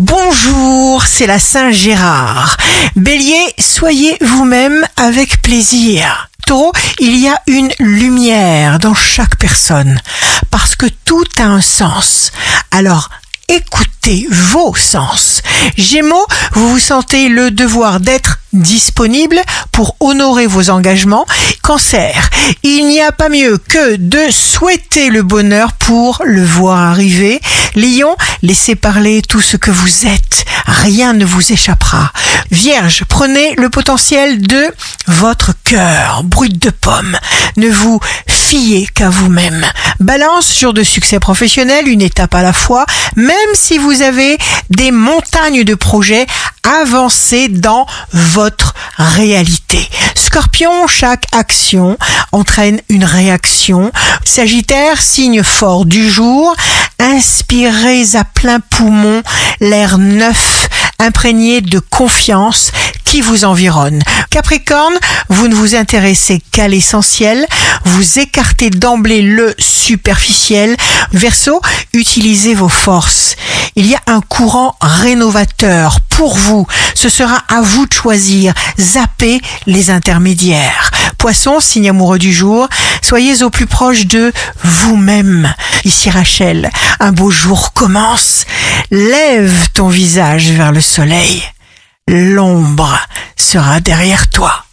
Bonjour, c'est la Saint Gérard. Bélier, soyez vous-même avec plaisir. Taureau, il y a une lumière dans chaque personne parce que tout a un sens. Alors, écoutez vos sens. Gémeaux, vous vous sentez le devoir d'être disponible pour honorer vos engagements. Cancer, il n'y a pas mieux que de souhaiter le bonheur pour le voir arriver. Lion, laissez parler tout ce que vous êtes. Rien ne vous échappera. Vierge, prenez le potentiel de votre cœur, brut de pomme. Ne vous fiez qu'à vous-même. Balance, jour de succès professionnel, une étape à la fois. Même si vous avez des montagnes de projets, avancez dans votre réalité. Scorpion, chaque action entraîne une réaction. Sagittaire, signe fort du jour, inspirez à plein poumon l'air neuf, imprégné de confiance qui vous environne. Capricorne, vous ne vous intéressez qu'à l'essentiel, vous écartez d'emblée le superficiel. Verseau, utilisez vos forces. Il y a un courant rénovateur pour vous. Ce sera à vous de choisir. Zappez les intermédiaires. Poisson, signe amoureux du jour, soyez au plus proche de vous-même. Ici Rachel, un beau jour commence. Lève ton visage vers le soleil. L'ombre sera derrière toi.